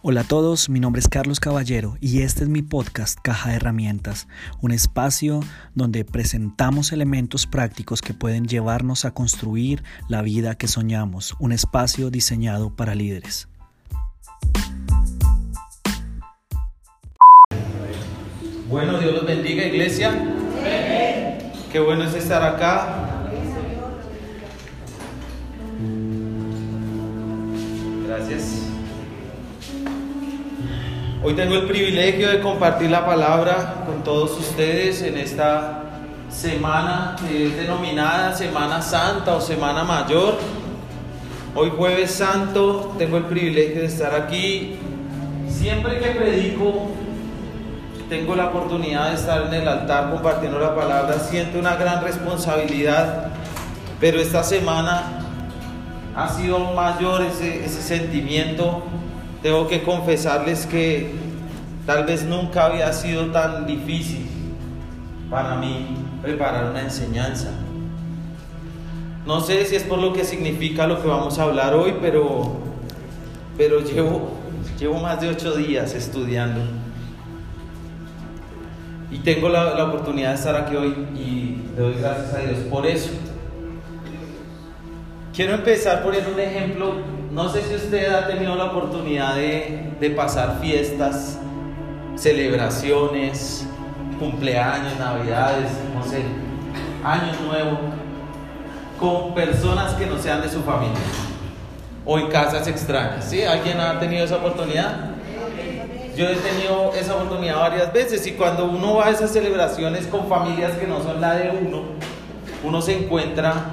Hola a todos, mi nombre es Carlos Caballero y este es mi podcast Caja de Herramientas, un espacio donde presentamos elementos prácticos que pueden llevarnos a construir la vida que soñamos, un espacio diseñado para líderes. Bueno, Dios los bendiga, iglesia. Qué bueno es estar acá. Gracias. Hoy tengo el privilegio de compartir la palabra con todos ustedes en esta semana que es denominada Semana Santa o Semana Mayor. Hoy jueves santo tengo el privilegio de estar aquí. Siempre que predico tengo la oportunidad de estar en el altar compartiendo la palabra, siento una gran responsabilidad, pero esta semana ha sido mayor ese, ese sentimiento. Tengo que confesarles que tal vez nunca había sido tan difícil para mí preparar una enseñanza. No sé si es por lo que significa lo que vamos a hablar hoy, pero, pero llevo, llevo más de ocho días estudiando. Y tengo la, la, oportunidad de estar aquí hoy y le doy gracias a Dios por eso. Quiero empezar poniendo un ejemplo. No sé si usted ha tenido la oportunidad de, pasar fiestas, celebraciones, cumpleaños, navidades, no sé, año nuevo, con personas que no sean de su familia o en casas extrañas. ¿Sí? ¿Alguien ha tenido esa oportunidad? Yo he tenido esa oportunidad varias veces y cuando uno va a esas celebraciones con familias que no son la de uno, uno se encuentra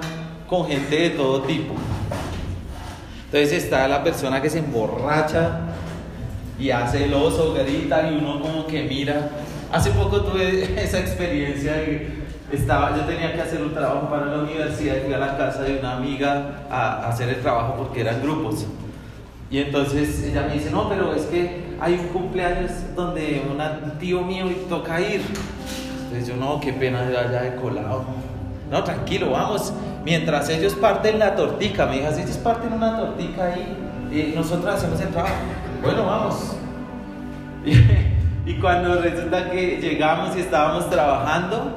con gente de todo tipo. Entonces está la persona que se emborracha y hace el oso, grita y uno como que mira. Hace poco tuve esa experiencia estaba, yo tenía que hacer un trabajo para la universidad fui a la casa de una amiga a, a hacer el trabajo porque eran grupos. Y entonces ella me dice, no, pero es que hay un cumpleaños donde un tío mío y toca ir. Entonces yo, no, qué pena de allá de colado. No, tranquilo, vamos. Mientras ellos parten la tortica, me si ellos parten una tortica ahí, y nosotros hacemos el trabajo. Bueno, vamos. Y, y cuando resulta que llegamos y estábamos trabajando,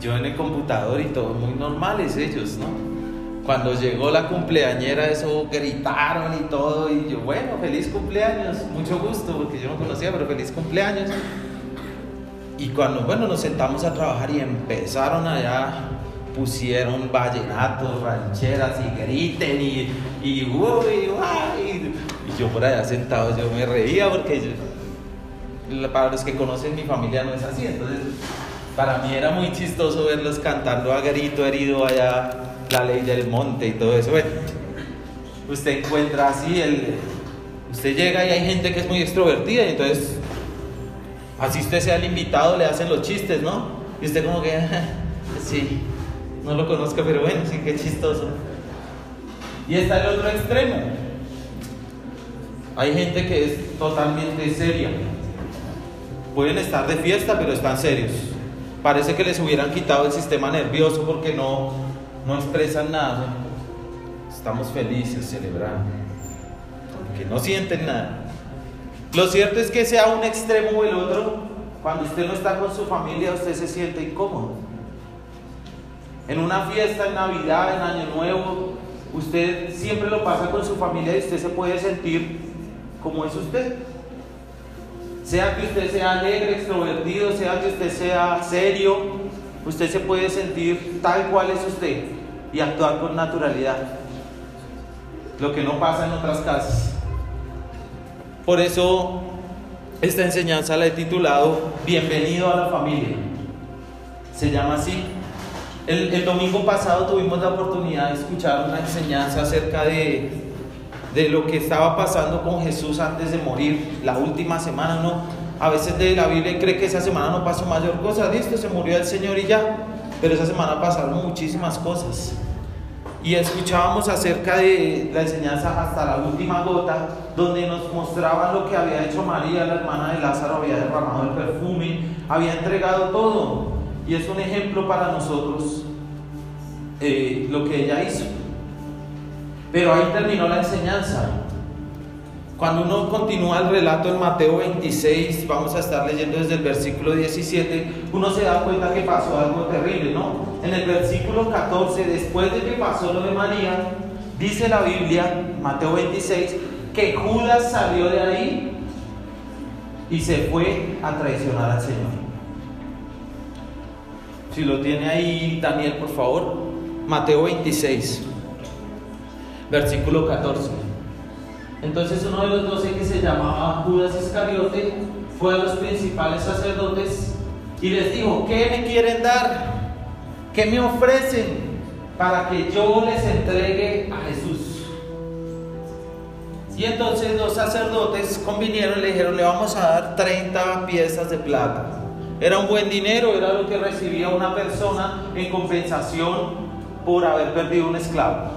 yo en el computador y todo, muy normales ellos, ¿no? Cuando llegó la cumpleañera, eso gritaron y todo. Y yo, bueno, feliz cumpleaños, mucho gusto, porque yo no conocía, pero feliz cumpleaños. Y cuando, bueno, nos sentamos a trabajar y empezaron allá, pusieron vallenatos, rancheras y griten y, y, uy, y yo por allá sentado, yo me reía porque yo, para los que conocen mi familia no es así. Entonces, para mí era muy chistoso verlos cantando a grito herido allá la ley del monte y todo eso. Usted encuentra así, el, usted llega y hay gente que es muy extrovertida y entonces, así usted sea el invitado, le hacen los chistes, ¿no? Y usted como que, sí, no lo conozco, pero bueno, sí, qué chistoso. Y está el otro extremo. Hay gente que es totalmente seria. Pueden estar de fiesta, pero están serios. Parece que les hubieran quitado el sistema nervioso porque no, no expresan nada, estamos felices celebrando, porque no sienten nada. Lo cierto es que sea un extremo o el otro, cuando usted no está con su familia, usted se siente incómodo. En una fiesta, en Navidad, en Año Nuevo, usted siempre lo pasa con su familia y usted se puede sentir como es usted. Sea que usted sea alegre, extrovertido, sea que usted sea serio, usted se puede sentir tal cual es usted y actuar con naturalidad. Lo que no pasa en otras casas. Por eso esta enseñanza la he titulado Bienvenido a la familia. Se llama así. El, domingo pasado tuvimos la oportunidad de escuchar una enseñanza acerca de, de lo que estaba pasando con Jesús antes de morir, la última semana, ¿no? A veces de la Biblia cree que esa semana no pasó mayor cosa, listo, se murió el Señor y ya, pero esa semana pasaron muchísimas cosas. Y escuchábamos acerca de la enseñanza hasta la última gota, donde nos mostraban lo que había hecho María, la hermana de Lázaro, había derramado el perfume, había entregado todo. Y es un ejemplo para nosotros eh, lo que ella hizo. Pero ahí terminó la enseñanza. Cuando uno continúa el relato en Mateo 26, vamos a estar leyendo desde el versículo 17, uno se da cuenta que pasó algo terrible, ¿no? En el versículo 14, después de que pasó lo de María, dice la Biblia, Mateo 26, que Judas salió de ahí y se fue a traicionar al Señor. Si lo tiene ahí, Daniel, por favor. Mateo 26, versículo 14. Entonces uno de los doce que se llamaba Judas Iscariote fue a los principales sacerdotes y les dijo, ¿qué me quieren dar? ¿Qué me ofrecen para que yo les entregue a Jesús? Y entonces los sacerdotes convinieron y le dijeron, le vamos a dar 30 piezas de plata. Era un buen dinero, era lo que recibía una persona en compensación por haber perdido un esclavo.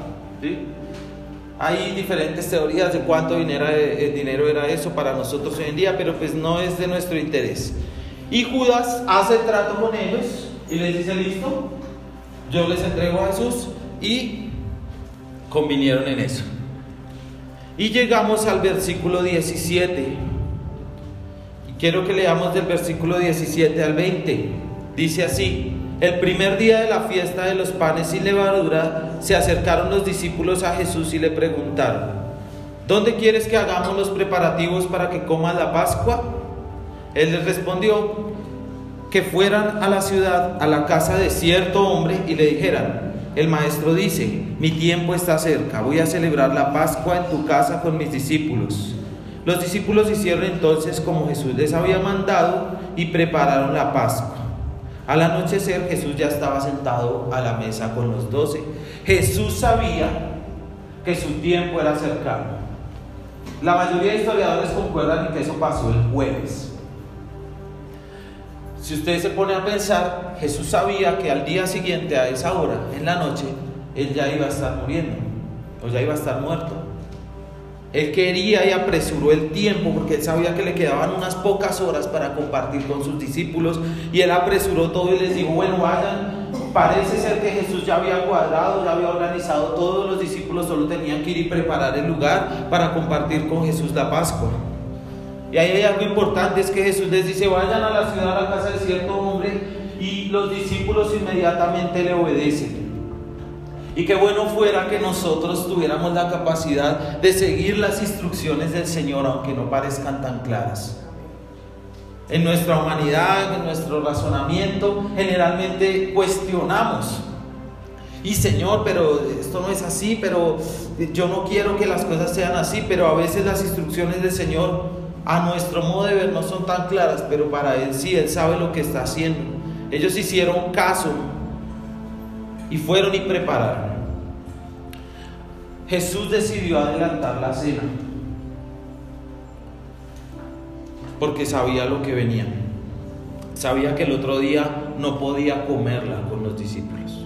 Hay diferentes teorías de cuánto dinero, eh, dinero era eso para nosotros hoy en día, pero pues no es de nuestro interés. Y Judas hace trato con ellos y les dice, listo, yo les entrego a Jesús y convinieron en eso. Y llegamos al versículo 17. Quiero que leamos del versículo 17 al 20. Dice así, el primer día de la fiesta de los panes sin levadura, se acercaron los discípulos a Jesús y le preguntaron, ¿dónde quieres que hagamos los preparativos para que comas la Pascua? Él les respondió, que fueran a la ciudad, a la casa de cierto hombre y le dijeran, el maestro dice, mi tiempo está cerca, voy a celebrar la Pascua en tu casa con mis discípulos. Los discípulos hicieron entonces como Jesús les había mandado y prepararon la Pascua. Al anochecer Jesús ya estaba sentado a la mesa con los doce. Jesús sabía que su tiempo era cercano. La mayoría de historiadores concuerdan en que eso pasó el jueves. Si usted se pone a pensar, Jesús sabía que al día siguiente, a esa hora, en la noche, él ya iba a estar muriendo, o ya iba a estar muerto. Él quería y apresuró el tiempo porque él sabía que le quedaban unas pocas horas para compartir con sus discípulos y él apresuró todo y les dijo, bueno, vayan, parece ser que Jesús ya había cuadrado, ya había organizado, todos los discípulos solo tenían que ir y preparar el lugar para compartir con Jesús la Pascua. Y ahí hay algo importante, es que Jesús les dice, vayan a la ciudad, a la casa de cierto hombre, y los discípulos inmediatamente le obedecen. Y qué bueno fuera que nosotros tuviéramos la capacidad de seguir las instrucciones del Señor, aunque no parezcan tan claras. En nuestra humanidad, en nuestro razonamiento, generalmente cuestionamos. Y Señor, pero esto no es así, pero yo no quiero que las cosas sean así, pero a veces las instrucciones del Señor a nuestro modo de ver no son tan claras, pero para Él sí, Él sabe lo que está haciendo. Ellos hicieron caso y fueron y prepararon. Jesús decidió adelantar la cena porque sabía lo que venía. Sabía que el otro día no podía comerla con los discípulos.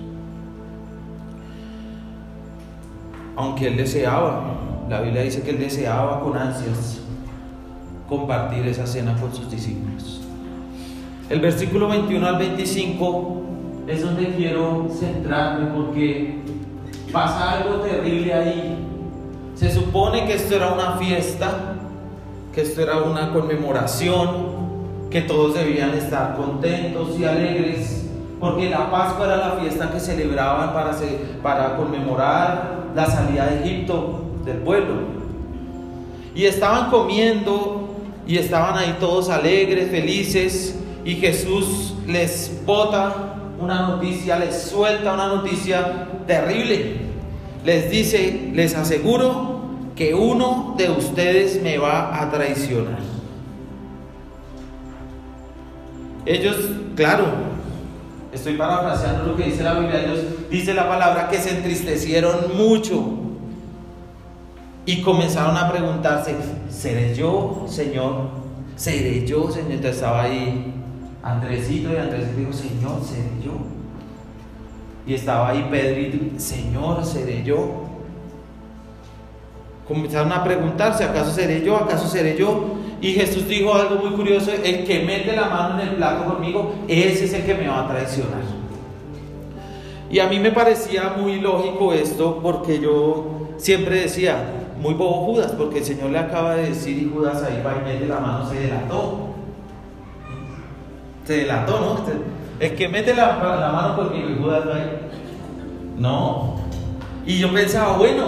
Aunque él deseaba, la Biblia dice que él deseaba con ansias compartir esa cena con sus discípulos. El versículo 21 al 25 es donde quiero centrarme porque pasa algo terrible ahí. Se supone que esto era una fiesta, que esto era una conmemoración, que todos debían estar contentos y alegres, porque la Pascua era la fiesta que celebraban para, para conmemorar la salida de Egipto del pueblo. Y estaban comiendo y estaban ahí todos alegres, felices, y Jesús les bota una noticia, les suelta una noticia terrible. Les dice, les aseguro que uno de ustedes me va a traicionar. Ellos, claro, estoy parafraseando lo que dice la Biblia, ellos dice la palabra que se entristecieron mucho y comenzaron a preguntarse, ¿seré yo, Señor? ¿Seré yo, Señor? Estaba ahí Andresito y Andrés dijo, Señor, seré yo. Y estaba ahí Pedrito, Señor, seré yo. Comenzaron a preguntarse, ¿acaso seré yo? ¿Acaso seré yo? Y Jesús dijo algo muy curioso, el que mete la mano en el plato conmigo, ese es el que me va a traicionar. Y a mí me parecía muy lógico esto porque yo siempre decía, muy bobo Judas, porque el Señor le acaba de decir y Judas ahí va y mete la mano, se delató. Se delató, ¿no? El que mete la, mano conmigo y Judas va ahí. No. Y yo pensaba, bueno,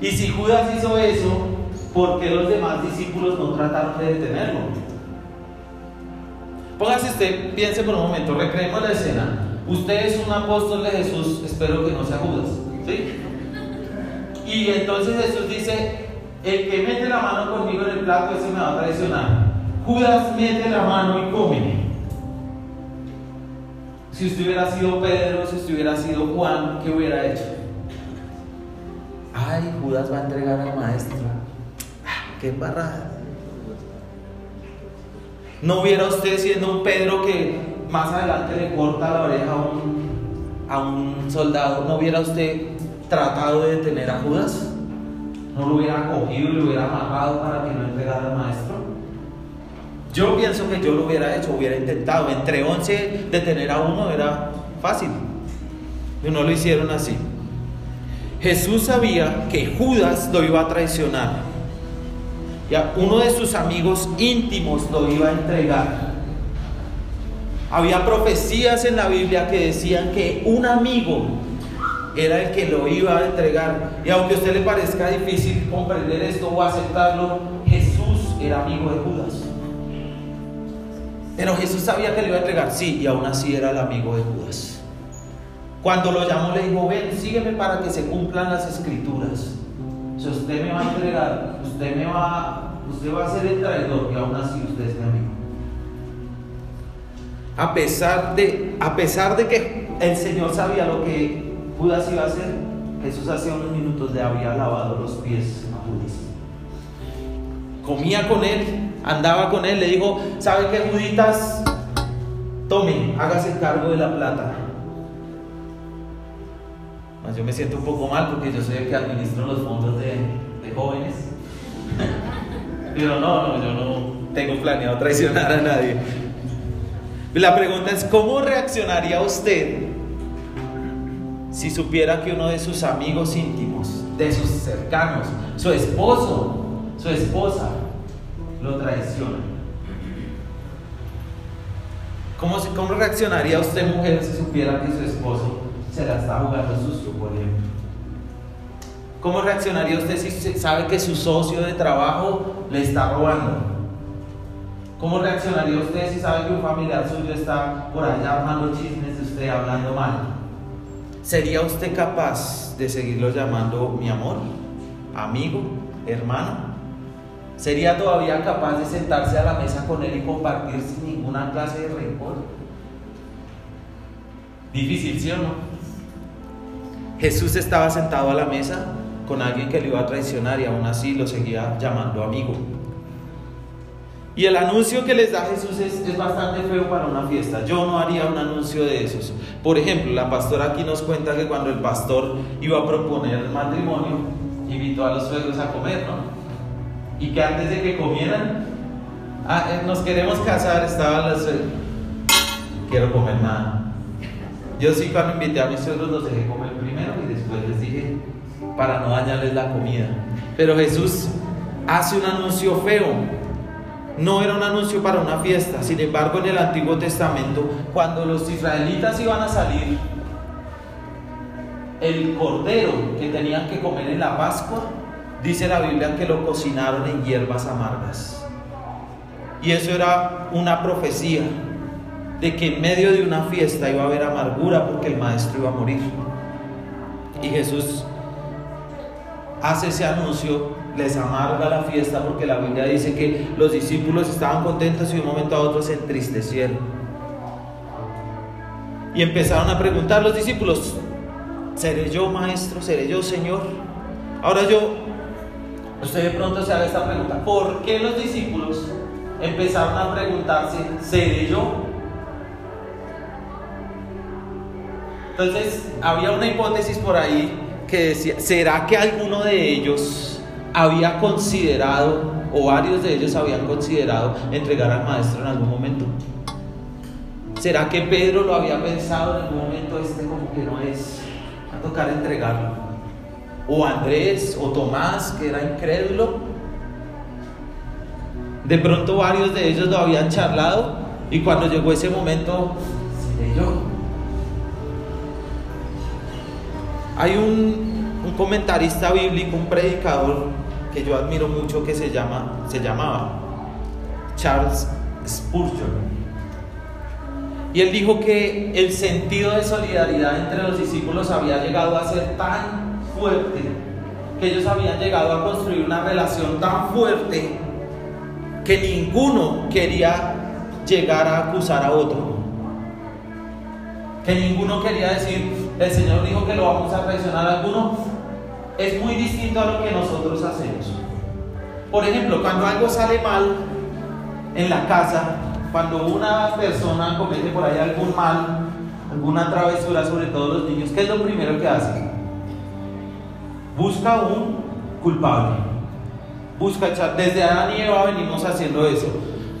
y si Judas hizo eso, ¿por qué los demás discípulos no trataron de detenerlo? Póngase usted, piense por un momento, recreemos la escena. Usted es un apóstol de Jesús, espero que no sea Judas. ¿Sí? Y entonces Jesús dice, el que mete la mano conmigo en el plato, ese me va a traicionar. Judas mete la mano y come. Si usted hubiera sido Pedro, si usted hubiera sido Juan, ¿qué hubiera hecho? Ay, Judas va a entregar al maestro. Ah, ¡Qué embarrada! ¿No hubiera usted siendo un Pedro que más adelante le corta la oreja a un, a un soldado? ¿No hubiera usted tratado de detener a Judas? ¿No lo hubiera cogido y lo hubiera amarrado para que no entregara al maestro? Yo pienso que yo lo hubiera hecho, hubiera intentado. Entre 11 detener a uno era fácil. Y no lo hicieron así. Jesús sabía que Judas lo iba a traicionar. Ya, uno de sus amigos íntimos lo iba a entregar. Había profecías en la Biblia que decían que un amigo era el que lo iba a entregar. Y aunque a usted le parezca difícil comprender esto o aceptarlo, Jesús era amigo de Judas. Pero Jesús sabía que le iba a entregar, sí, y aún así era el amigo de Judas. Cuando lo llamó le dijo, ven, sígueme para que se cumplan las escrituras. Si usted me va a entregar, usted me va, usted va a ser el traidor y aún así usted es mi amigo. A pesar de, a pesar de que el Señor sabía lo que Judas iba a hacer, Jesús hace unos minutos le había lavado los pies a Judas. Comía con él, andaba con él, le dijo, ¿sabe qué, Juditas? Tome, hágase cargo de la plata. Yo me siento un poco mal porque yo soy el que administro los fondos de, de jóvenes. Pero no, no, yo no tengo planeado traicionar a nadie. La pregunta es, ¿cómo reaccionaría usted si supiera que uno de sus amigos íntimos, de sus cercanos, su esposo, su esposa, lo traiciona? ¿Cómo, ¿Cómo reaccionaría usted, mujer, si supiera que su esposo se la está jugando sucio, por ejemplo? ¿Cómo reaccionaría usted si sabe que su socio de trabajo le está robando? ¿Cómo reaccionaría usted si sabe que un familiar suyo está por allá armando chismes de usted, hablando mal? ¿Sería usted capaz de seguirlo llamando mi amor, amigo, hermano? ¿Sería todavía capaz de sentarse a la mesa con él y compartir sin ninguna clase de rencor? Difícil, ¿sí o no? Jesús estaba sentado a la mesa con alguien que le iba a traicionar y aún así lo seguía llamando amigo. Y el anuncio que les da Jesús es, es, bastante feo para una fiesta. Yo no haría un anuncio de esos. Por ejemplo, la pastora aquí nos cuenta que cuando el pastor iba a proponer el matrimonio, invitó a los suegros a comer, ¿no? Y que antes de que comieran, ah, eh, nos queremos casar, estaban los. Quiero comer nada. Yo sí cuando invité a mis suegros los dejé comer primero y después les dije, para no dañarles la comida. Pero Jesús hace un anuncio feo. No era un anuncio para una fiesta. Sin embargo, en el Antiguo Testamento, cuando los israelitas iban a salir, el cordero que tenían que comer en la Pascua, dice la Biblia que lo cocinaron en hierbas amargas. Y eso era una profecía de que en medio de una fiesta iba a haber amargura porque el maestro iba a morir. Y Jesús hace ese anuncio, les amarga la fiesta porque la Biblia dice que los discípulos estaban contentos y de un momento a otro se entristecieron. Y empezaron a preguntar los discípulos, ¿seré yo maestro? ¿Seré yo señor? Ahora yo, usted de pronto se haga esta pregunta, ¿por qué los discípulos empezaron a preguntarse, ¿seré yo? Entonces, había una hipótesis por ahí que decía, ¿será que alguno de ellos había considerado, o varios de ellos habían considerado, entregar al maestro en algún momento? ¿Será que Pedro lo había pensado en algún momento, este como que no es a tocar entregarlo? O Andrés o Tomás, que era incrédulo. De pronto varios de ellos lo habían charlado y cuando llegó ese momento, seré yo. Hay un, un comentarista bíblico, un predicador que yo admiro mucho que se, llama, se llamaba Charles Spurgeon. Y él dijo que el sentido de solidaridad entre los discípulos había llegado a ser tan fuerte, que ellos habían llegado a construir una relación tan fuerte, que ninguno quería llegar a acusar a otro. Que ninguno quería decir, el Señor dijo que lo vamos a traicionar a alguno. Es muy distinto a lo que nosotros hacemos. Por ejemplo, cuando algo sale mal en la casa, cuando una persona comete por ahí algún mal, alguna travesura, sobre todo los niños, ¿qué es lo primero que hace? Busca un culpable. Busca echar. Desde Adán y Eva venimos haciendo eso.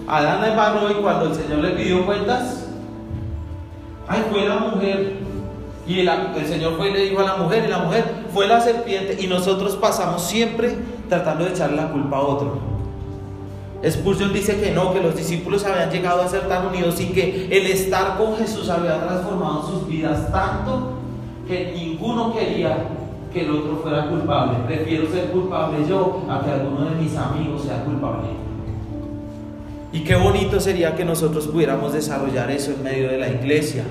Adán le embarró y cuando el Señor le pidió cuentas, ay, fue la mujer. Y el, Señor fue y le dijo a la mujer, y la mujer fue la serpiente, y nosotros pasamos siempre tratando de echarle la culpa a otro. Expulsión dice que no, que los discípulos habían llegado a ser tan unidos y que el estar con Jesús había transformado sus vidas tanto que ninguno quería que el otro fuera culpable. Prefiero ser culpable yo a que alguno de mis amigos sea culpable. Y qué bonito sería que nosotros pudiéramos desarrollar eso en medio de la iglesia,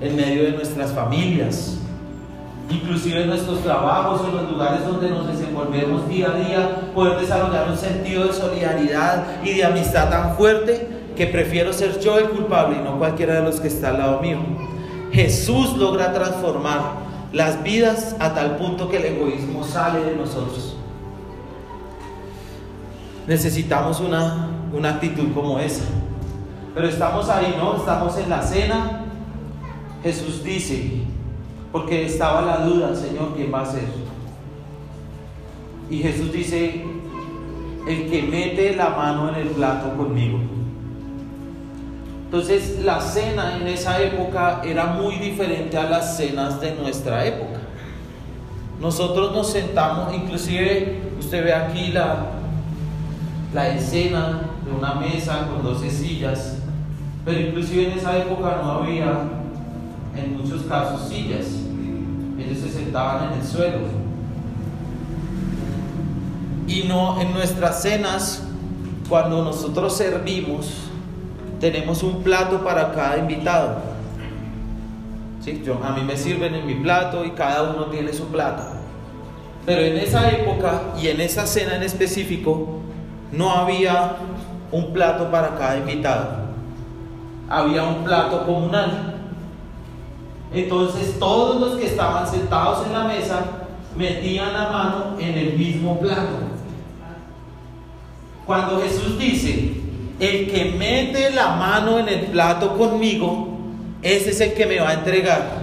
en medio de nuestras familias, inclusive en nuestros trabajos en los lugares donde nos desenvolvemos día a día, poder desarrollar un sentido de solidaridad y de amistad tan fuerte que prefiero ser yo el culpable y no cualquiera de los que está al lado mío. Jesús logra transformar las vidas a tal punto que el egoísmo sale de nosotros. Necesitamos una, una actitud como esa. Pero estamos ahí, ¿no? Estamos en la cena. Jesús dice, porque estaba la duda, Señor, ¿quién va a ser? Y Jesús dice, el que mete la mano en el plato conmigo. Entonces la cena en esa época era muy diferente a las cenas de nuestra época. Nosotros nos sentamos, inclusive usted ve aquí la, la escena de una mesa con 12 sillas, pero inclusive en esa época no había en muchos casos sillas. Ellos se sentaban en el suelo. Y no en nuestras cenas, cuando nosotros servimos, tenemos un plato para cada invitado. ¿Sí? A mí me sirven en mi plato y cada uno tiene su plato. Pero en esa época y en esa cena en específico, no había un plato para cada invitado. Había un plato comunal. Entonces todos los que estaban sentados en la mesa metían la mano en el mismo plato. Cuando Jesús dice, el que mete la mano en el plato conmigo, ese es el que me va a entregar.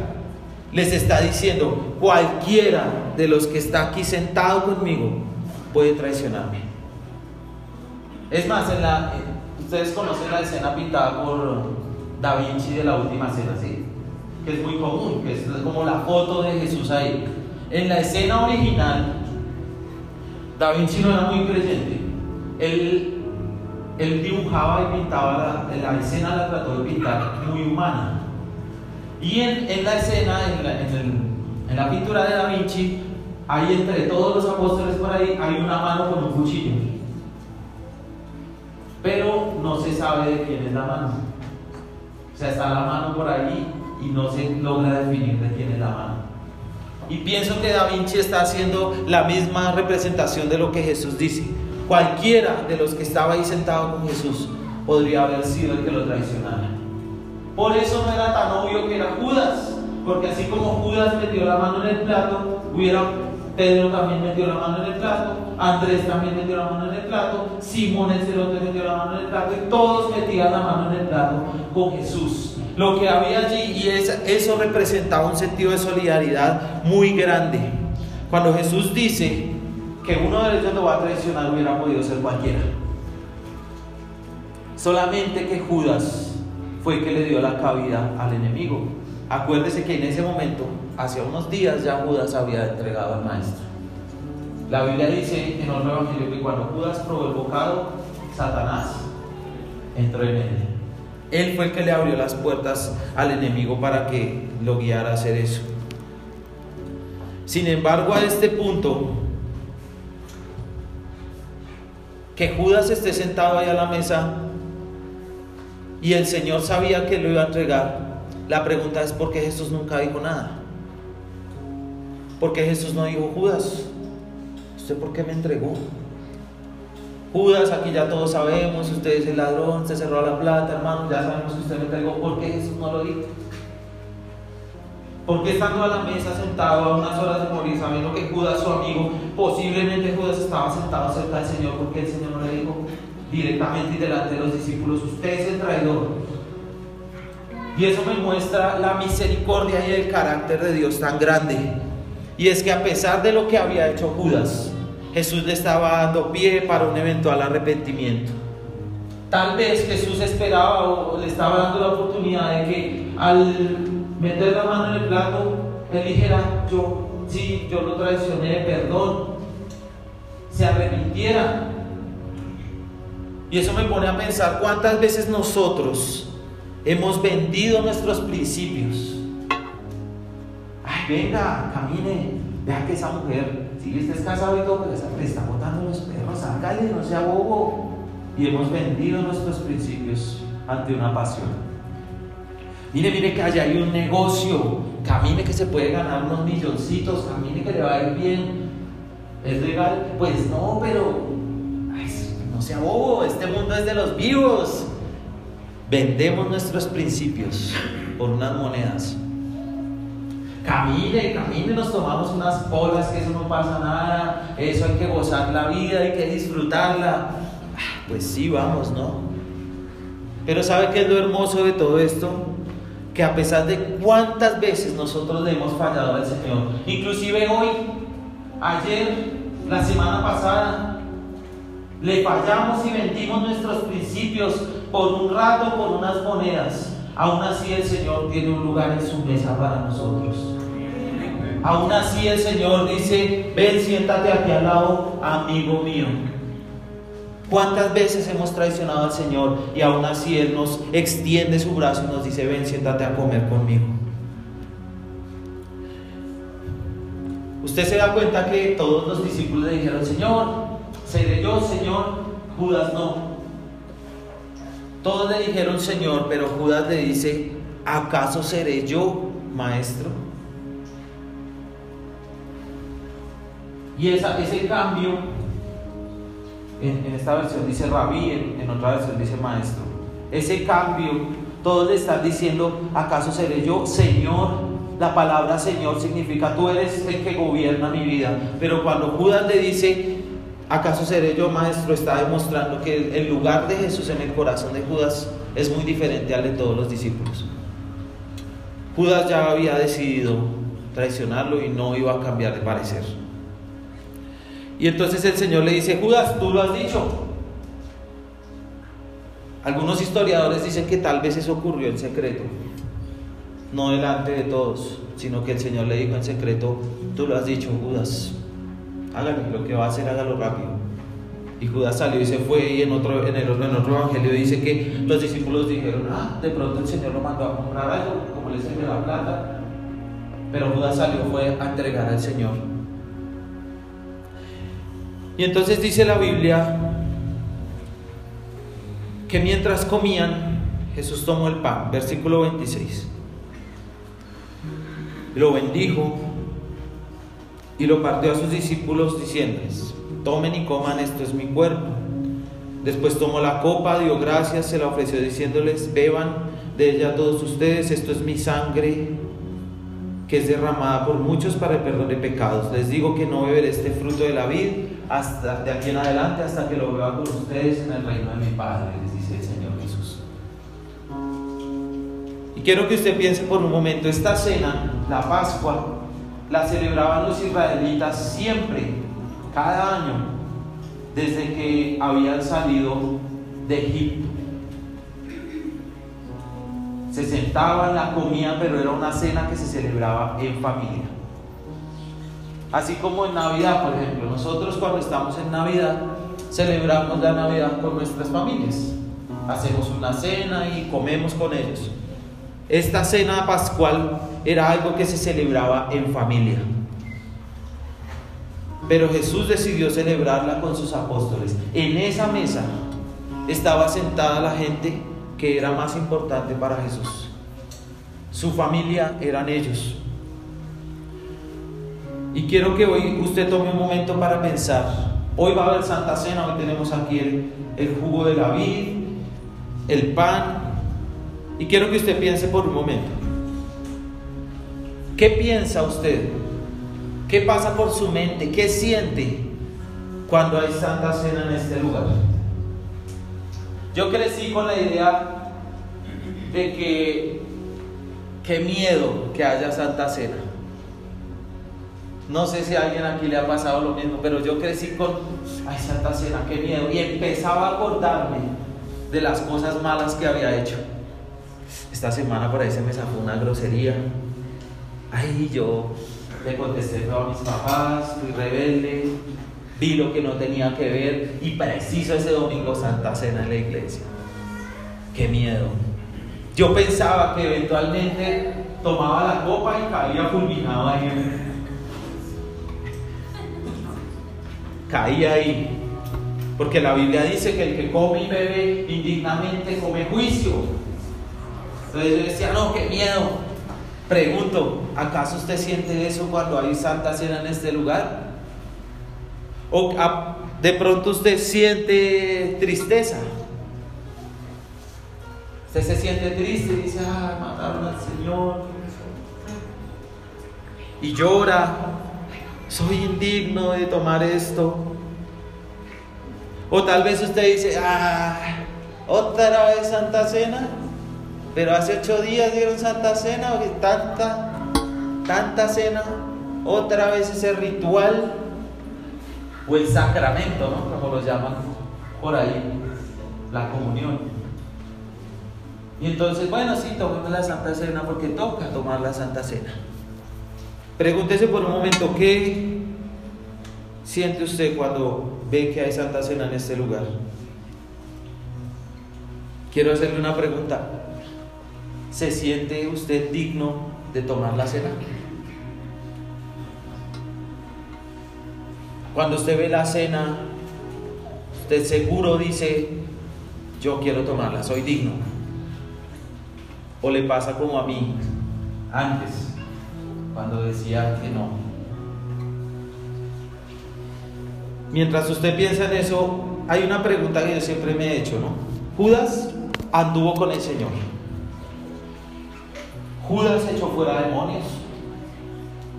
Les está diciendo, cualquiera de los que está aquí sentado conmigo puede traicionarme. Es más, la, ustedes conocen la escena pintada por Da Vinci de la última cena, ¿sí? Que es muy común, que es como la foto de Jesús ahí. En la escena original, Da Vinci no era muy creyente. Él él dibujaba y pintaba, la, escena la trató de pintar muy humana. Y en, la escena, en la, en la, pintura de Da Vinci, hay entre todos los apóstoles por ahí, hay una mano con un cuchillo. Pero no se sabe de quién es la mano. O sea, está la mano por ahí y no se logra definir de quién es la mano. Y pienso que Da Vinci está haciendo la misma representación de lo que Jesús dice. Cualquiera de los que estaba ahí sentado con Jesús podría haber sido el que lo traicionara. Por eso no era tan obvio que era Judas, porque así como Judas metió la mano en el plato, hubiera Pedro también metió la mano en el plato, Andrés también metió la mano en el plato, Simón el celote metió la mano en el plato y todos metían la mano en el plato con Jesús. Lo que había allí y eso representaba un sentido de solidaridad muy grande. Cuando Jesús dice que uno de ellos lo va a traicionar hubiera podido ser cualquiera. Solamente que Judas fue el que le dio la cabida al enemigo. Acuérdese que en ese momento, hace unos días ya Judas había entregado al maestro. La Biblia dice en otro evangelio que cuando Judas probó el bocado, Satanás entró en él. Él fue el que le abrió las puertas al enemigo para que lo guiara a hacer eso. Sin embargo, a este punto, que Judas esté sentado ahí a la mesa y el Señor sabía que lo iba a entregar, la pregunta es por qué Jesús nunca dijo nada. ¿Por qué Jesús no dijo, Judas, ¿usted por qué me entregó? Judas, aquí ya todos sabemos, usted es el ladrón, se cerró la plata, hermano, ya sabemos que usted me entregó, ¿por qué Jesús no lo dijo? Porque estando a la mesa sentado a unas horas de morir, sabiendo que Judas, su amigo, posiblemente Judas estaba sentado cerca del Señor, porque el Señor le dijo directamente y delante de los discípulos, usted es el traidor. Y eso me muestra la misericordia y el carácter de Dios tan grande. Y es que a pesar de lo que había hecho Judas, Jesús le estaba dando pie para un eventual arrepentimiento. Tal vez Jesús esperaba o le estaba dando la oportunidad de que al meter la mano en el plato, él dijera, yo, sí, yo lo traicioné, perdón, se arrepintiera. Y eso me pone a pensar cuántas veces nosotros hemos vendido nuestros principios. Ay, venga, camine, vea que esa mujer, si usted es casado y todo, pero le está botando los perros, hágale, no sea bobo. Y hemos vendido nuestros principios ante una pasión. Mire, mire que allá hay un negocio. Camine que se puede ganar unos milloncitos. Camine que le va a ir bien. ¿Es legal? Pues no, pero no sea bobo. Este mundo es de los vivos. Vendemos nuestros principios por unas monedas. Camine, camine, nos tomamos unas polas, que eso no pasa nada. Eso hay que gozar la vida, hay que disfrutarla. Ah, pues sí, vamos, ¿no? Pero ¿sabe qué es lo hermoso de todo esto? Que a pesar de cuántas veces nosotros le hemos fallado al Señor, inclusive hoy, ayer, la semana pasada, le fallamos y vendimos nuestros principios por un rato, por unas monedas. Aún así el Señor tiene un lugar en su mesa para nosotros. Aún así el Señor dice, ven, siéntate aquí al lado, amigo mío. ¿Cuántas veces hemos traicionado al Señor y aún así Él nos extiende su brazo y nos dice, ven, siéntate a comer conmigo? Usted se da cuenta que todos los discípulos le dijeron, Señor, seré yo, Señor, Judas no. Todos le dijeron, Señor, pero Judas le dice, ¿acaso seré yo, maestro? Y esa, ese cambio en, esta versión dice rabí, en, otra versión dice maestro. Ese cambio, todos le están diciendo, ¿acaso seré yo Señor? La palabra Señor significa tú eres el que gobierna mi vida. Pero cuando Judas le dice, ¿acaso seré yo maestro? Está demostrando que el lugar de Jesús en el corazón de Judas es muy diferente al de todos los discípulos. Judas ya había decidido traicionarlo y no iba a cambiar de parecer. Y entonces el Señor le dice, Judas, tú lo has dicho. Algunos historiadores dicen que tal vez eso ocurrió en secreto, no delante de todos, sino que el Señor le dijo en secreto, tú lo has dicho, Judas, hágalo, lo que va a hacer, hágalo rápido. Y Judas salió y se fue y en otro, en, el, en otro evangelio dice que los discípulos dijeron, ah, de pronto el Señor lo mandó a comprar algo, como le sirve la plata. Pero Judas salió, fue a entregar al Señor. Y entonces dice la Biblia que mientras comían, Jesús tomó el pan, versículo 26. Lo bendijo y lo partió a sus discípulos diciéndoles, tomen y coman, esto es mi cuerpo. Después tomó la copa, dio gracias, se la ofreció diciéndoles, beban de ella todos ustedes, esto es mi sangre que es derramada por muchos para el perdón de pecados. Les digo que no beberé este fruto de la vid hasta de aquí en adelante hasta que lo vea con ustedes en el reino de mi Padre, les dice el Señor Jesús. Y quiero que usted piense por un momento, esta cena, la Pascua, la celebraban los israelitas siempre, cada año, desde que habían salido de Egipto. se sentaban, la comían, pero era una cena que se celebraba en familia. Así como en Navidad, por ejemplo, nosotros cuando estamos en Navidad celebramos la Navidad con nuestras familias. Hacemos una cena y comemos con ellos. Esta cena pascual era algo que se celebraba en familia. Pero Jesús decidió celebrarla con sus apóstoles. En esa mesa estaba sentada la gente que era más importante para Jesús. Su familia eran ellos. Y quiero que hoy usted tome un momento para pensar. Hoy va a haber Santa Cena, hoy tenemos aquí el, jugo de la vid, el pan. Y quiero que usted piense por un momento. ¿Qué piensa usted? ¿Qué pasa por su mente? ¿Qué siente cuando hay Santa Cena en este lugar? Yo crecí con la idea de que qué miedo que haya Santa Cena. No sé si a alguien aquí le ha pasado lo mismo, pero yo crecí con, ay, Santa Cena, qué miedo. Y empezaba a acordarme de las cosas malas que había hecho. Esta semana por ahí se me sacó una grosería. Ay, yo le contesté a mis papás, fui rebelde, vi lo que no tenía que ver y preciso ese domingo Santa Cena en la iglesia. Qué miedo. Yo pensaba que eventualmente tomaba la copa y caía fulminado ahí. Caía ahí. Porque la Biblia dice que el que come y bebe indignamente come juicio. Entonces yo decía, no, qué miedo. Pregunto, ¿acaso usted siente eso cuando hay Santa Cena en este lugar? O de pronto usted siente tristeza. Usted se siente triste y dice, ah, mataron al Señor. Y llora, soy indigno de tomar esto. O tal vez usted dice, ah, otra vez Santa Cena. Pero hace ocho días dieron Santa Cena, tanta, tanta cena, otra vez ese ritual o el sacramento, ¿no? Como lo llaman por ahí, la comunión. Y entonces, bueno, sí, tomemos la Santa Cena porque toca tomar la Santa Cena. Pregúntese por un momento, ¿qué siente usted cuando ve que hay Santa Cena en este lugar? Quiero hacerle una pregunta. ¿Se siente usted digno de tomar la cena? Cuando usted ve la cena, usted seguro dice, yo quiero tomarla, soy digno. O le pasa como a mí antes, cuando decía que no. Mientras usted piensa en eso, hay una pregunta que yo siempre me he hecho, ¿no? Judas anduvo con el Señor. Judas echó fuera demonios.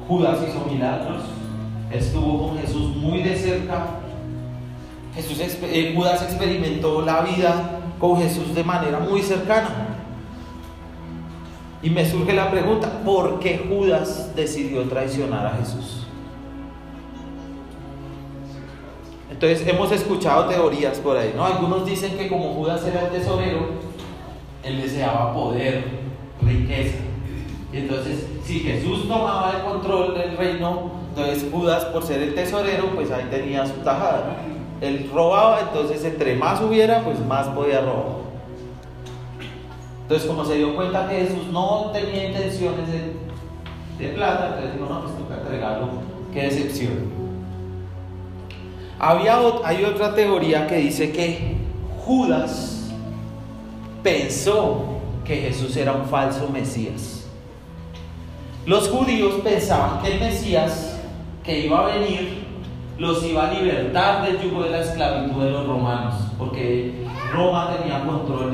Judas hizo milagros estuvo con Jesús muy de cerca. Jesús, eh, Judas experimentó la vida con Jesús de manera muy cercana. Y me surge la pregunta, ¿por qué Judas decidió traicionar a Jesús? Entonces hemos escuchado teorías por ahí, ¿no? Algunos dicen que como Judas era el tesorero, él deseaba poder, riqueza. Y entonces, si Jesús tomaba el control del reino, entonces Judas, por ser el tesorero, pues ahí tenía su tajada. Él robaba, entonces entre más hubiera, pues más podía robar. Entonces como se dio cuenta que Jesús no tenía intenciones de, plata, entonces dijo, no, pues toca entregarlo. Qué decepción. Había, hay otra teoría que dice que Judas pensó que Jesús era un falso Mesías. Los judíos pensaban que el Mesías que iba a venir los iba a libertar del yugo de la esclavitud de los romanos, porque Roma tenía control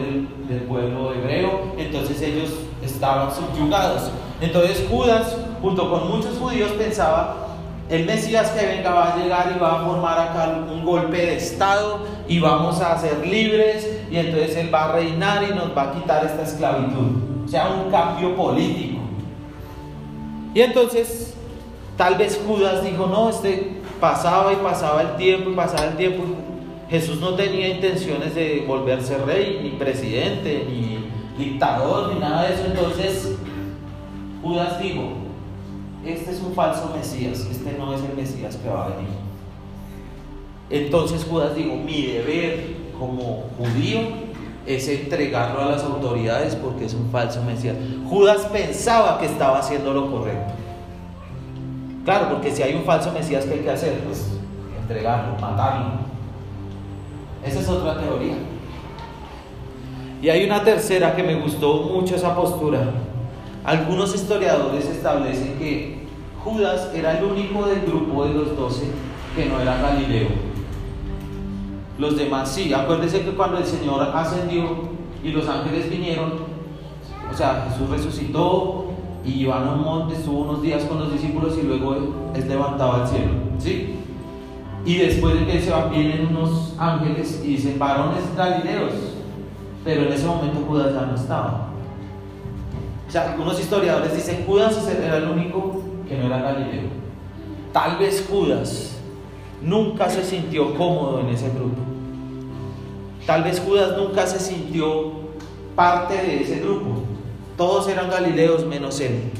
del, pueblo hebreo, entonces ellos estaban subyugados. Entonces Judas, junto con muchos judíos, pensaba, el Mesías que venga va a llegar y va a formar acá un golpe de Estado y vamos a ser libres y entonces Él va a reinar y nos va a quitar esta esclavitud. O sea, un cambio político. Y entonces Tal vez Judas dijo, no, este pasaba y pasaba el tiempo y pasaba el tiempo. Jesús no tenía intenciones de volverse rey, ni presidente, ni, dictador ni nada de eso. Entonces Judas dijo, este es un falso Mesías, este no es el Mesías que va a venir. Entonces Judas dijo, mi deber como judío es entregarlo a las autoridades porque es un falso Mesías. Judas pensaba que estaba haciendo lo correcto. Claro, porque si hay un falso Mesías, ¿qué hay que hacer? Pues entregarlo, matarlo. Esa es otra teoría. Y hay una tercera que me gustó mucho esa postura. Algunos historiadores establecen que Judas era el único del grupo de los doce que no era Galileo. Los demás sí. Acuérdense que cuando el Señor ascendió y los ángeles vinieron, o sea, Jesús resucitó y iba a un monte, estuvo unos días con los discípulos y luego es levantado al cielo. ¿Sí? Y después de que se van, vienen unos ángeles y dicen, varones galileos. Pero en ese momento Judas ya no estaba. O sea, algunos historiadores dicen, Judas era el único que no era galileo. Tal vez Judas nunca se sintió cómodo en ese grupo. Tal vez Judas nunca se sintió parte de ese grupo. Todos eran galileos menos él.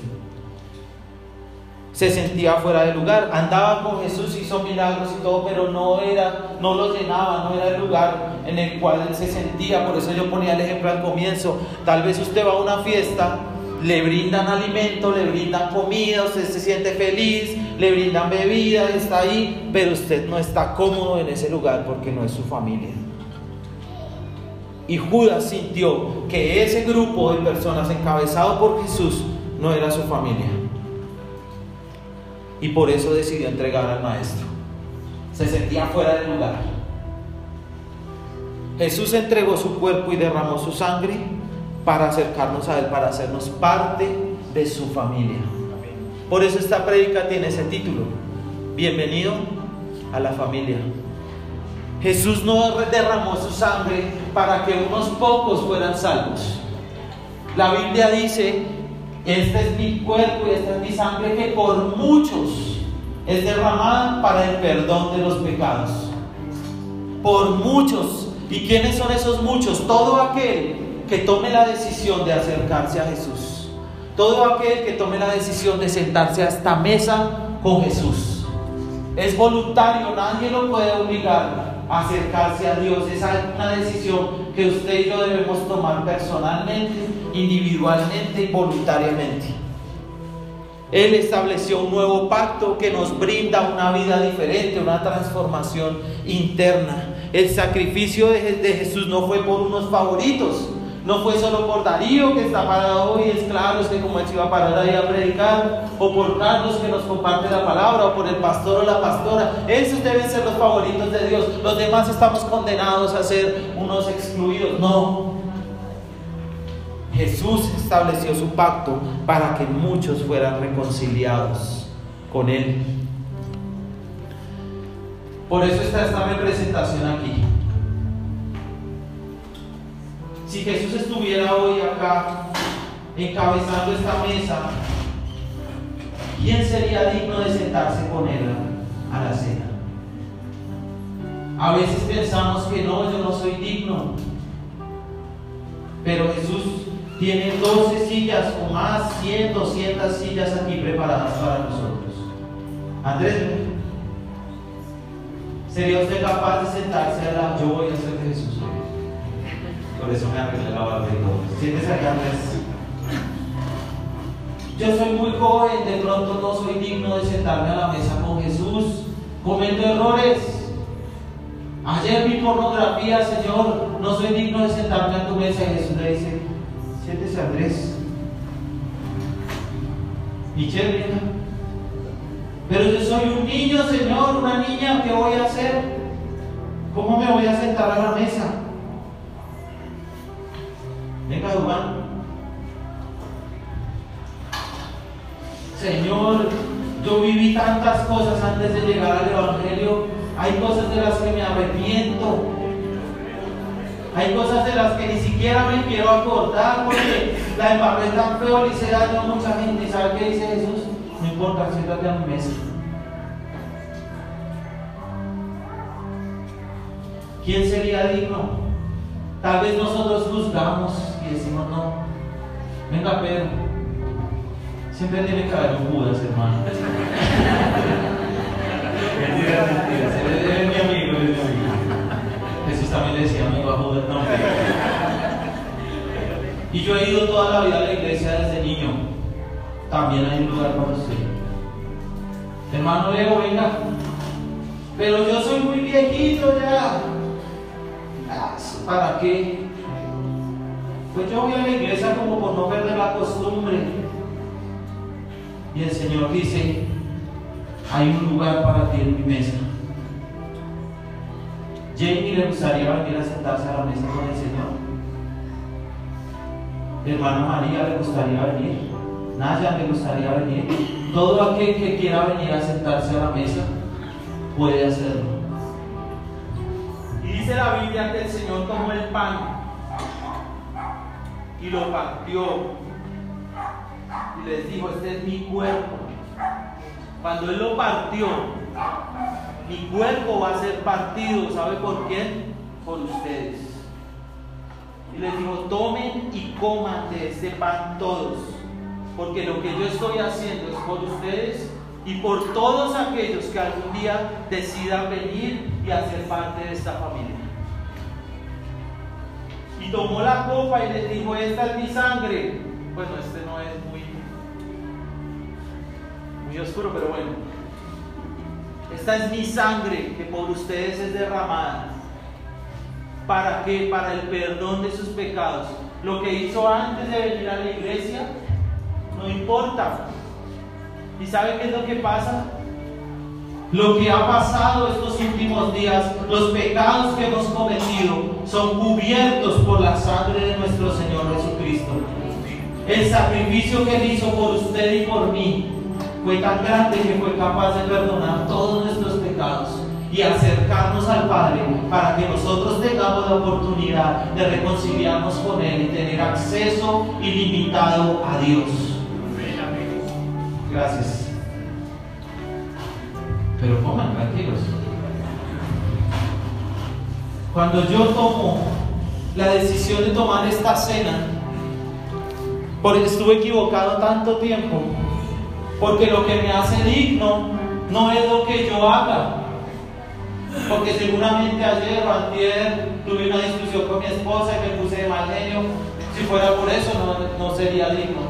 Se sentía fuera de lugar, andaba con Jesús, hizo milagros y todo, pero no era, no lo llenaba, no era el lugar en el cual él se sentía. Por eso yo ponía el ejemplo al comienzo. Tal vez usted va a una fiesta le brindan alimento, le brindan comida, usted se siente feliz, le brindan bebida, está ahí, pero usted no está cómodo en ese lugar porque no es su familia. Y Judas sintió que ese grupo de personas encabezado por Jesús no era su familia. Y por eso decidió entregar al maestro. Se sentía fuera del lugar. Jesús entregó su cuerpo y derramó su sangre para acercarnos a Él, para hacernos parte de su familia. Por eso esta prédica tiene ese título. Bienvenido a la familia. Jesús no derramó su sangre para que unos pocos fueran salvos. La Biblia dice, este es mi cuerpo y esta es mi sangre que por muchos es derramada para el perdón de los pecados. Por muchos. ¿Y quiénes son esos muchos? Todo aquel que tome la decisión de acercarse a Jesús. Todo aquel que tome la decisión de sentarse a esta mesa con Jesús. Es voluntario, nadie lo puede obligar a acercarse a Dios. Es una decisión que usted y yo debemos tomar personalmente, individualmente y voluntariamente. Él estableció un nuevo pacto que nos brinda una vida diferente, una transformación interna. El sacrificio de, Jesús no fue por unos favoritos, no fue solo por Darío que está parado hoy, es claro, es que como él se iba a parar ahí a predicar, o por Carlos que nos comparte la palabra, o por el pastor o la pastora. Esos deben ser los favoritos de Dios. Los demás estamos condenados a ser unos excluidos. No. Jesús estableció su pacto para que muchos fueran reconciliados con Él. Por eso está esta representación aquí. Si Jesús estuviera hoy acá encabezando esta mesa, ¿quién sería digno de sentarse con él a la cena? A veces pensamos que no, yo no soy digno. Pero Jesús tiene 12 sillas o más, 100, 200 sillas aquí preparadas para nosotros. Andrés, ¿sería usted capaz de sentarse a la yo voy a ser Jesús? Por eso me barba y todo. ¿Sientes acá, Andrés? Yo soy muy joven, de pronto no soy digno de sentarme a la mesa con Jesús. Cometo errores. Ayer vi pornografía, Señor. No soy digno de sentarme a tu mesa. Y Jesús le dice: Siéntese, Andrés. Michelle. Pero yo soy un niño, Señor, una niña. ¿Qué voy a hacer? ¿Cómo me voy a sentar a la mesa? Señor, yo viví tantas cosas antes de llegar al Evangelio. Hay cosas de las que me arrepiento. Hay cosas de las que ni siquiera me quiero acordar porque la embarré tan feo y se daño a mucha gente. ¿Y sabe qué dice Jesús? No importa, siéntate a mi mesa. ¿Quién sería digno? Tal vez nosotros juzgamos y decimos no. Venga, Pedro. Siempre tiene que haber un Judas, hermano. mentira, mentira. Es mi amigo, es mi amigo. Jesús también le decía amigo a Judas, no. Y yo he ido toda la vida a la iglesia desde niño. También hay un lugar para usted. Hermano Leo, venga. Pero yo soy muy viejito ya. ¿Para qué? Pues yo voy a la iglesia como por no perder la costumbre. Y el Señor dice, hay un lugar para ti en mi mesa. Jamie le gustaría venir a sentarse a la mesa con el Señor. Hermana María le gustaría venir. Naya le gustaría venir. Todo aquel que quiera venir a sentarse a la mesa puede hacerlo. Y dice la Biblia que el Señor tomó el pan y lo partió y les dijo, este es mi cuerpo. Cuando Él lo partió, mi cuerpo va a ser partido, ¿sabe por quién? Por ustedes. Y les dijo, tomen y coman de este pan todos, porque lo que yo estoy haciendo es por ustedes y por todos aquellos que algún día decidan venir y hacer parte de esta familia. Y tomó la copa y les dijo, esta es mi sangre. Bueno, este no es muy, muy oscuro, pero bueno. Esta es mi sangre que por ustedes es derramada. ¿Para qué? Para el perdón de sus pecados. Lo que hizo antes de venir a la iglesia no importa. ¿Y sabe qué es lo que pasa? Lo que ha pasado estos últimos días, los pecados que hemos cometido, son cubiertos por la sangre de nuestro Señor Jesucristo. El sacrificio que Él hizo por usted y por mí fue tan grande que fue capaz de perdonar todos nuestros pecados y acercarnos al Padre para que nosotros tengamos la oportunidad de reconciliarnos con Él y tener acceso ilimitado a Dios. Gracias. Pero coman tranquilos. Cuando yo tomo la decisión de tomar esta cena, porque estuve equivocado tanto tiempo, porque lo que me hace digno no es lo que yo haga. Porque seguramente ayer o antier tuve una discusión con mi esposa y me puse de mal genio. Si fuera por eso no, no sería digno.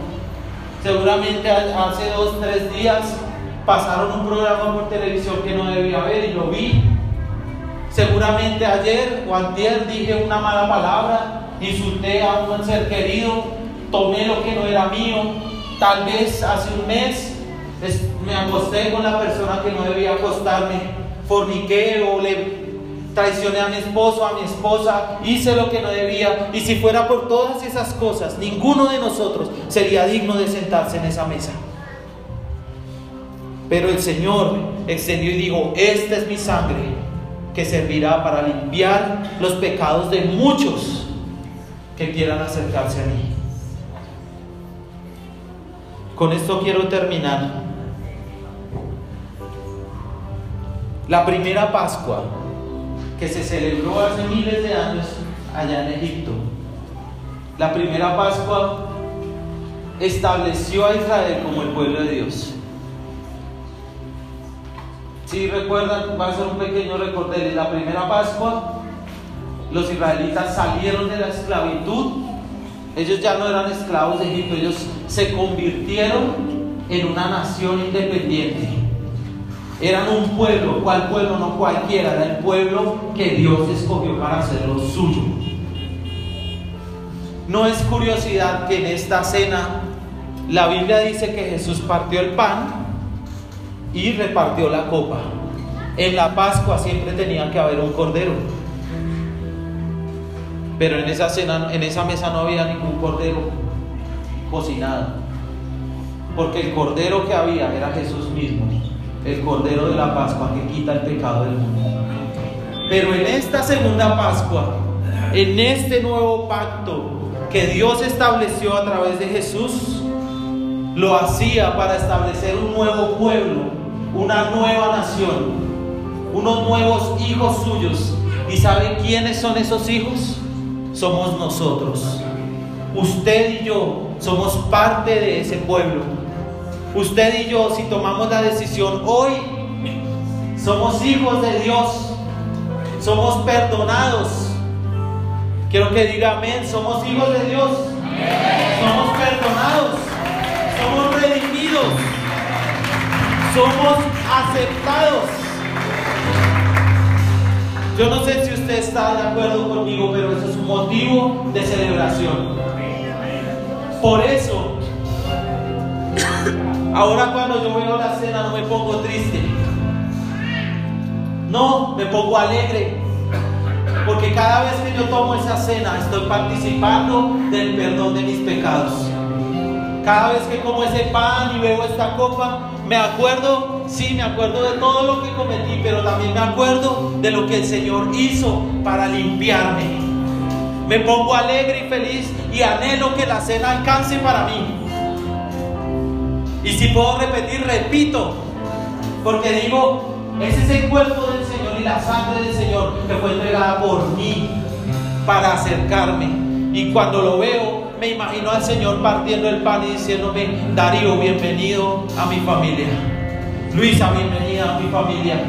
Seguramente hace dos, tres días pasaron un programa por televisión que no debía ver y lo vi. Seguramente ayer o antier dije una mala palabra, insulté a un ser querido, tomé lo que no era mío. Tal vez hace un mes me acosté con la persona que no debía acostarme, forniqué o le traicioné a mi esposo, a mi esposa, hice lo que no debía. Y si fuera por todas esas cosas, ninguno de nosotros sería digno de sentarse en esa mesa. Pero el Señor extendió y dijo, esta es mi sangre que servirá para limpiar los pecados de muchos que quieran acercarse a mí. Con esto quiero terminar. La primera Pascua que se celebró hace miles de años allá en Egipto. La primera Pascua estableció a Israel como el pueblo de Dios. Si recuerdan, va a ser un pequeño recorte la primera Pascua, los israelitas salieron de la esclavitud, ellos ya no eran esclavos de Egipto, ellos se convirtieron en una nación independiente. Eran un pueblo, ¿cuál pueblo? No cualquiera, era el pueblo que Dios escogió para hacerlo suyo. No es curiosidad que en esta cena la Biblia dice que Jesús partió el pan y repartió la copa. En la Pascua siempre tenía que haber un cordero. Pero en esa cena, en esa mesa no había ningún cordero cocinado. Porque el cordero que había era Jesús mismo el Cordero de la Pascua que quita el pecado del mundo. Pero en esta segunda Pascua, en este nuevo pacto que Dios estableció a través de Jesús, lo hacía para establecer un nuevo pueblo, una nueva nación, unos nuevos hijos suyos. ¿Y saben quiénes son esos hijos? Somos nosotros. Usted y yo somos parte de ese pueblo. Usted y yo, si tomamos la decisión hoy, somos hijos de Dios. Somos perdonados. Quiero que diga amén. Somos hijos de Dios. Somos perdonados. Somos redimidos. Somos aceptados. Yo no sé si usted está de acuerdo conmigo, pero eso es un motivo de celebración. Por eso, ahora cuando yo veo la cena no me pongo triste. No, me pongo alegre. Porque cada vez que yo tomo esa cena estoy participando del perdón de mis pecados. Cada vez que como ese pan y bebo esta copa, me acuerdo, sí, me acuerdo de todo lo que cometí, pero también me acuerdo de lo que el Señor hizo para limpiarme. Me pongo alegre y feliz y anhelo que la cena alcance para mí. Y si puedo repetir, repito, porque digo, ese es el cuerpo del Señor y la sangre del Señor que fue entregada por mí para acercarme. Y cuando lo veo, me imagino al Señor partiendo el pan y diciéndome, Darío, bienvenido a mi familia. Luisa, bienvenida a mi familia.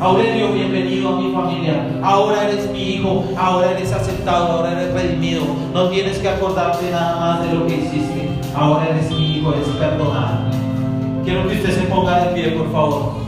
Aurelio, bienvenido a mi familia. Ahora eres mi hijo, ahora eres aceptado, ahora eres redimido. No tienes que acordarte nada más de lo que hiciste. Ahora eres mi hijo, eres perdonado. Quiero que usted se ponga de pie, por favor.